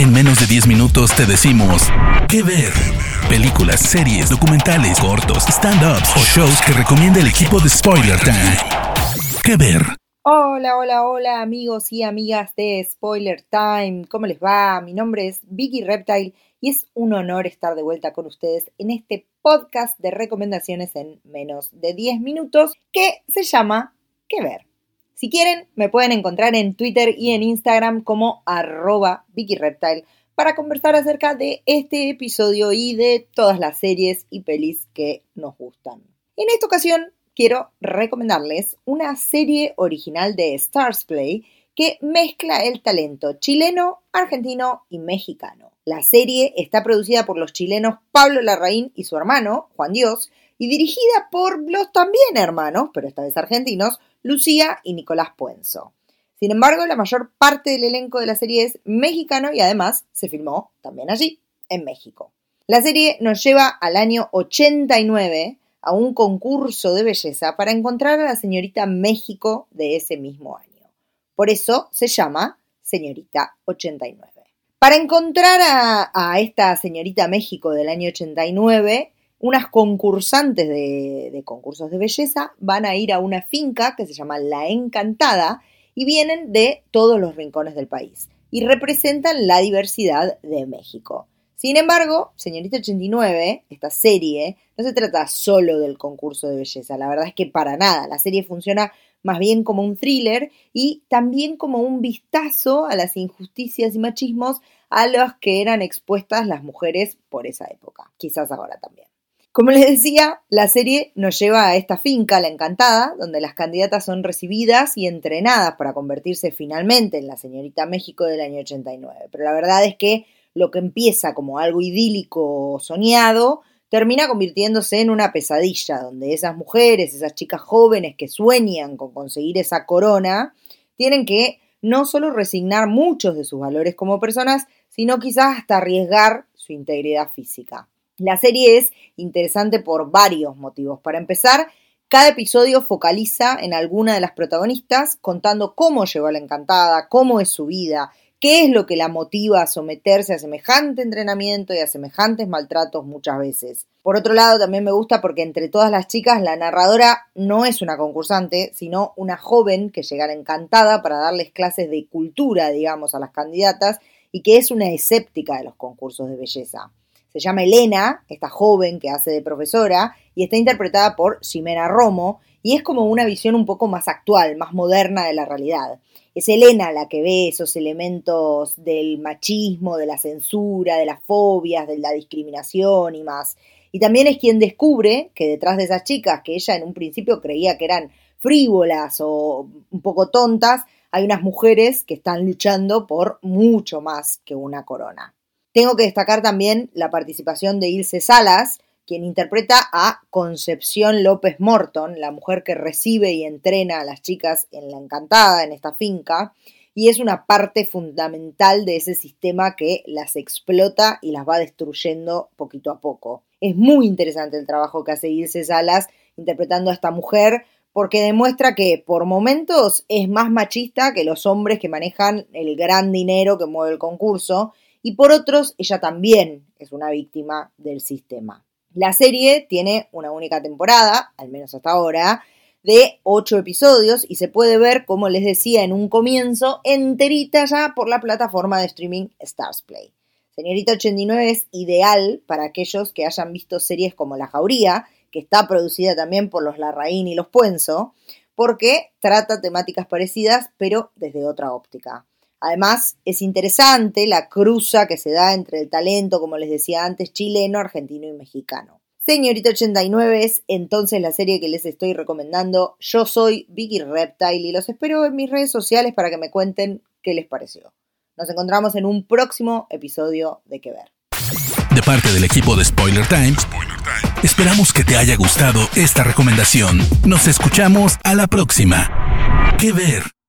En menos de 10 minutos te decimos qué ver. Películas, series, documentales, cortos, stand-ups o shows que recomienda el equipo de Spoiler Time. ¿Qué ver? Hola, hola, hola amigos y amigas de Spoiler Time. ¿Cómo les va? Mi nombre es Vicky Reptile y es un honor estar de vuelta con ustedes en este podcast de recomendaciones en menos de 10 minutos que se llama ¿Qué ver? Si quieren, me pueden encontrar en Twitter y en Instagram como arroba VickyReptile para conversar acerca de este episodio y de todas las series y pelis que nos gustan. En esta ocasión quiero recomendarles una serie original de Stars Play que mezcla el talento chileno, argentino y mexicano. La serie está producida por los chilenos Pablo Larraín y su hermano, Juan Dios, y dirigida por los también hermanos, pero esta vez argentinos, Lucía y Nicolás Puenzo. Sin embargo, la mayor parte del elenco de la serie es mexicano y además se filmó también allí, en México. La serie nos lleva al año 89 a un concurso de belleza para encontrar a la señorita México de ese mismo año. Por eso se llama Señorita 89. Para encontrar a, a esta señorita México del año 89, unas concursantes de, concursos de belleza van a ir a una finca que se llama La Encantada y vienen de todos los rincones del país y representan la diversidad de México. Sin embargo, Señorita 89, esta serie, no se trata solo del concurso de belleza, la verdad es que para nada, la serie funciona más bien como un thriller y también como un vistazo a las injusticias y machismos a los que eran expuestas las mujeres por esa época, quizás ahora también. Como les decía, la serie nos lleva a esta finca, La Encantada, donde las candidatas son recibidas y entrenadas para convertirse finalmente en la señorita México del año 89. Pero la verdad es que lo que empieza como algo idílico soñado, termina convirtiéndose en una pesadilla, donde esas mujeres, esas chicas jóvenes que sueñan con conseguir esa corona, tienen que no solo resignar muchos de sus valores como personas, sino quizás hasta arriesgar su integridad física. La serie es interesante por varios motivos. Para empezar, cada episodio focaliza en alguna de las protagonistas contando cómo llegó a la encantada, cómo es su vida, qué es lo que la motiva a someterse a semejante entrenamiento y a semejantes maltratos muchas veces. Por otro lado, también me gusta porque entre todas las chicas la narradora no es una concursante, sino una joven que llega a la encantada para darles clases de cultura, digamos, a las candidatas y que es una escéptica de los concursos de belleza. Se llama Elena, esta joven que hace de profesora, y está interpretada por Ximena Romo, y es como una visión un poco más actual, más moderna de la realidad. Es Elena la que ve esos elementos del machismo, de la censura, de las fobias, de la discriminación y más. Y también es quien descubre que detrás de esas chicas que ella en un principio creía que eran frívolas o un poco tontas, hay unas mujeres que están luchando por mucho más que una corona. Tengo que destacar también la participación de Ilse Salas, quien interpreta a Concepción López Morton, la mujer que recibe y entrena a las chicas en la encantada, en esta finca, y es una parte fundamental de ese sistema que las explota y las va destruyendo poquito a poco. Es muy interesante el trabajo que hace Ilse Salas interpretando a esta mujer porque demuestra que por momentos es más machista que los hombres que manejan el gran dinero que mueve el concurso y por otros ella también es una víctima del sistema. La serie tiene una única temporada, al menos hasta ahora, de ocho episodios y se puede ver, como les decía en un comienzo, enterita ya por la plataforma de streaming Stars Play. Señorita 89 es ideal para aquellos que hayan visto series como La Jauría, que está producida también por los Larraín y los Puenzo, porque trata temáticas parecidas, pero desde otra óptica. Además, es interesante la cruza que se da entre el talento, como les decía antes, chileno, argentino y mexicano. Señorita 89 es entonces la serie que les estoy recomendando. Yo soy Vicky Reptile y los espero en mis redes sociales para que me cuenten qué les pareció. Nos encontramos en un próximo episodio de Que Ver. De parte del equipo de Spoiler Time, esperamos que te haya gustado esta recomendación. Nos escuchamos a la próxima. Que Ver.